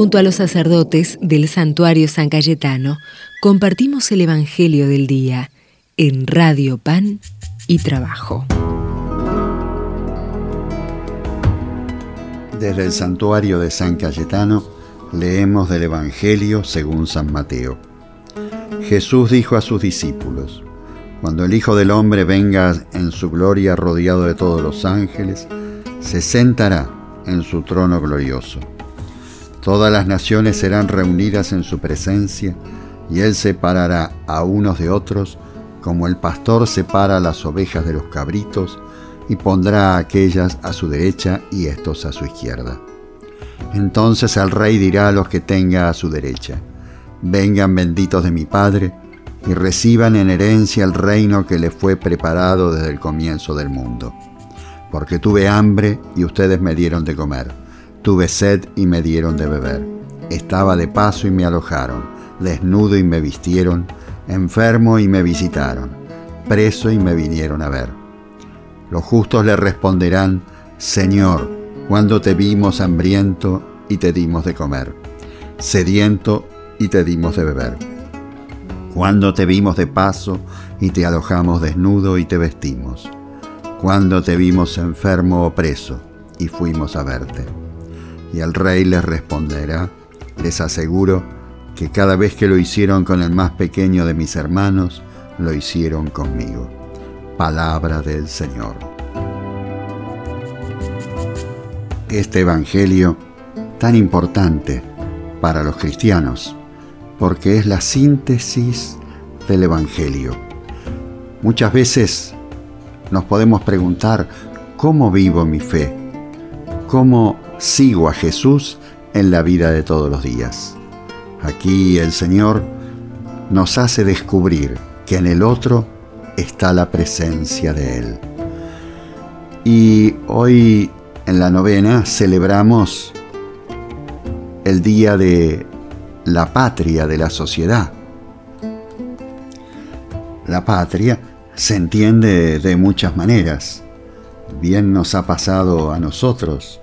Junto a los sacerdotes del santuario San Cayetano, compartimos el Evangelio del Día en Radio Pan y Trabajo. Desde el santuario de San Cayetano leemos del Evangelio según San Mateo. Jesús dijo a sus discípulos, Cuando el Hijo del Hombre venga en su gloria rodeado de todos los ángeles, se sentará en su trono glorioso. Todas las naciones serán reunidas en su presencia, y él separará a unos de otros, como el pastor separa las ovejas de los cabritos, y pondrá a aquellas a su derecha y estos a su izquierda. Entonces el rey dirá a los que tenga a su derecha, vengan benditos de mi Padre, y reciban en herencia el reino que le fue preparado desde el comienzo del mundo. Porque tuve hambre y ustedes me dieron de comer, tuve sed y me dieron de beber, estaba de paso y me alojaron, desnudo y me vistieron, enfermo y me visitaron, preso y me vinieron a ver. Los justos le responderán, Señor, cuando te vimos hambriento y te dimos de comer, sediento y te dimos de beber. Cuando te vimos de paso y te alojamos desnudo y te vestimos. Cuando te vimos enfermo o preso y fuimos a verte. Y el rey les responderá, les aseguro que cada vez que lo hicieron con el más pequeño de mis hermanos, lo hicieron conmigo. Palabra del Señor. este Evangelio tan importante para los cristianos, porque es la síntesis del Evangelio. Muchas veces nos podemos preguntar, ¿cómo vivo mi fe? ¿Cómo sigo a Jesús en la vida de todos los días? Aquí el Señor nos hace descubrir que en el otro está la presencia de Él. Y hoy en la novena celebramos el Día de la Patria de la Sociedad. La patria se entiende de muchas maneras. Bien nos ha pasado a nosotros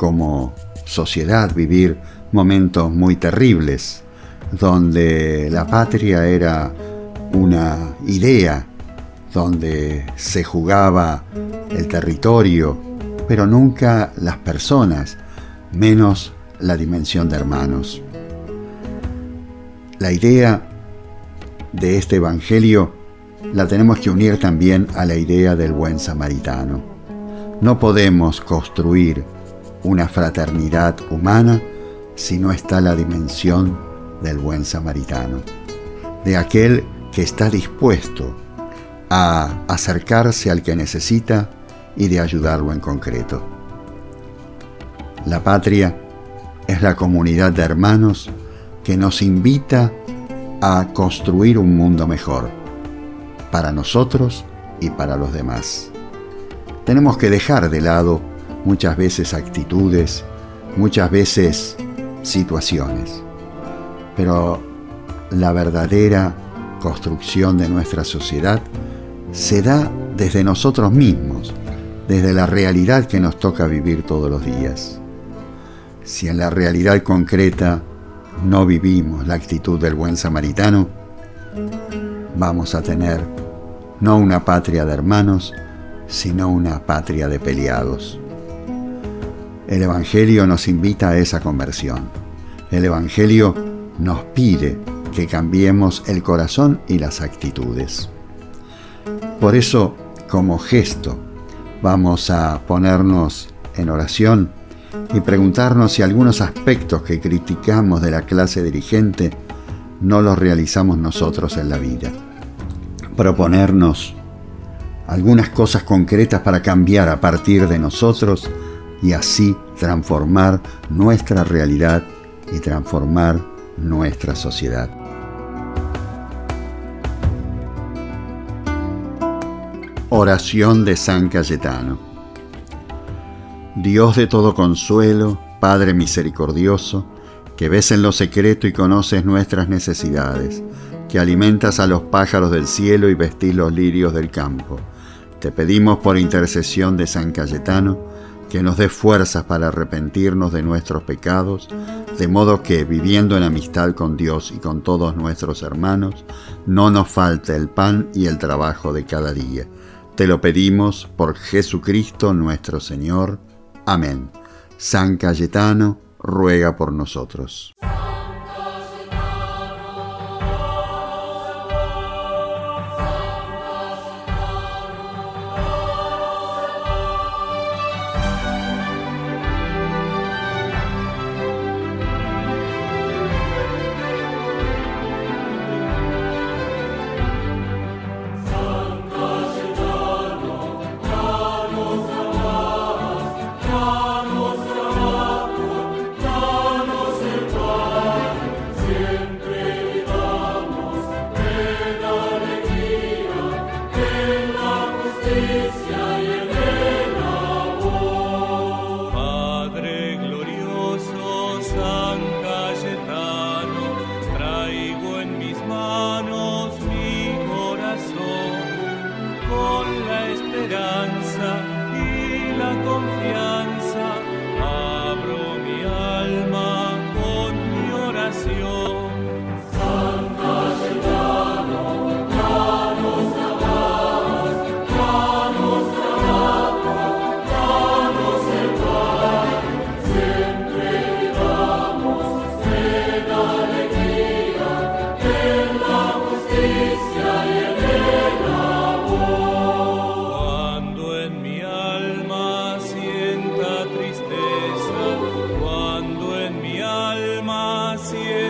como sociedad vivir momentos muy terribles, donde la patria era una idea, donde se jugaba el territorio, pero nunca las personas, menos la dimensión de hermanos. La idea de este Evangelio la tenemos que unir también a la idea del buen samaritano. No podemos construir una fraternidad humana si no está la dimensión del buen samaritano, de aquel que está dispuesto a acercarse al que necesita y de ayudarlo en concreto. La patria es la comunidad de hermanos que nos invita a construir un mundo mejor, para nosotros y para los demás. Tenemos que dejar de lado muchas veces actitudes, muchas veces situaciones, pero la verdadera construcción de nuestra sociedad se da desde nosotros mismos, desde la realidad que nos toca vivir todos los días. Si en la realidad concreta no vivimos la actitud del buen samaritano, vamos a tener no una patria de hermanos, sino una patria de peleados. El Evangelio nos invita a esa conversión. El Evangelio nos pide que cambiemos el corazón y las actitudes. Por eso, como gesto vamos a ponernos en oración y preguntarnos si algunos aspectos que criticamos de la clase dirigente no los realizamos nosotros en la vida. Proponernos algunas cosas concretas para cambiar a partir de nosotros y así transformar nuestra realidad y transformar nuestra sociedad. Oración de San Cayetano. Dios de todo consuelo, Padre misericordioso, que ves en lo secreto y conoces nuestras necesidades, que alimentas a los pájaros del cielo y vestís los lirios del campo. Te pedimos por intercesión de San Cayetano, que nos dé fuerzas para arrepentirnos de nuestros pecados, de modo que, viviendo en amistad con Dios y con todos nuestros hermanos, no nos falte el pan y el trabajo de cada día. Te lo pedimos por Jesucristo nuestro Señor. Amén. San Cayetano, ruega por nosotros. paciencia.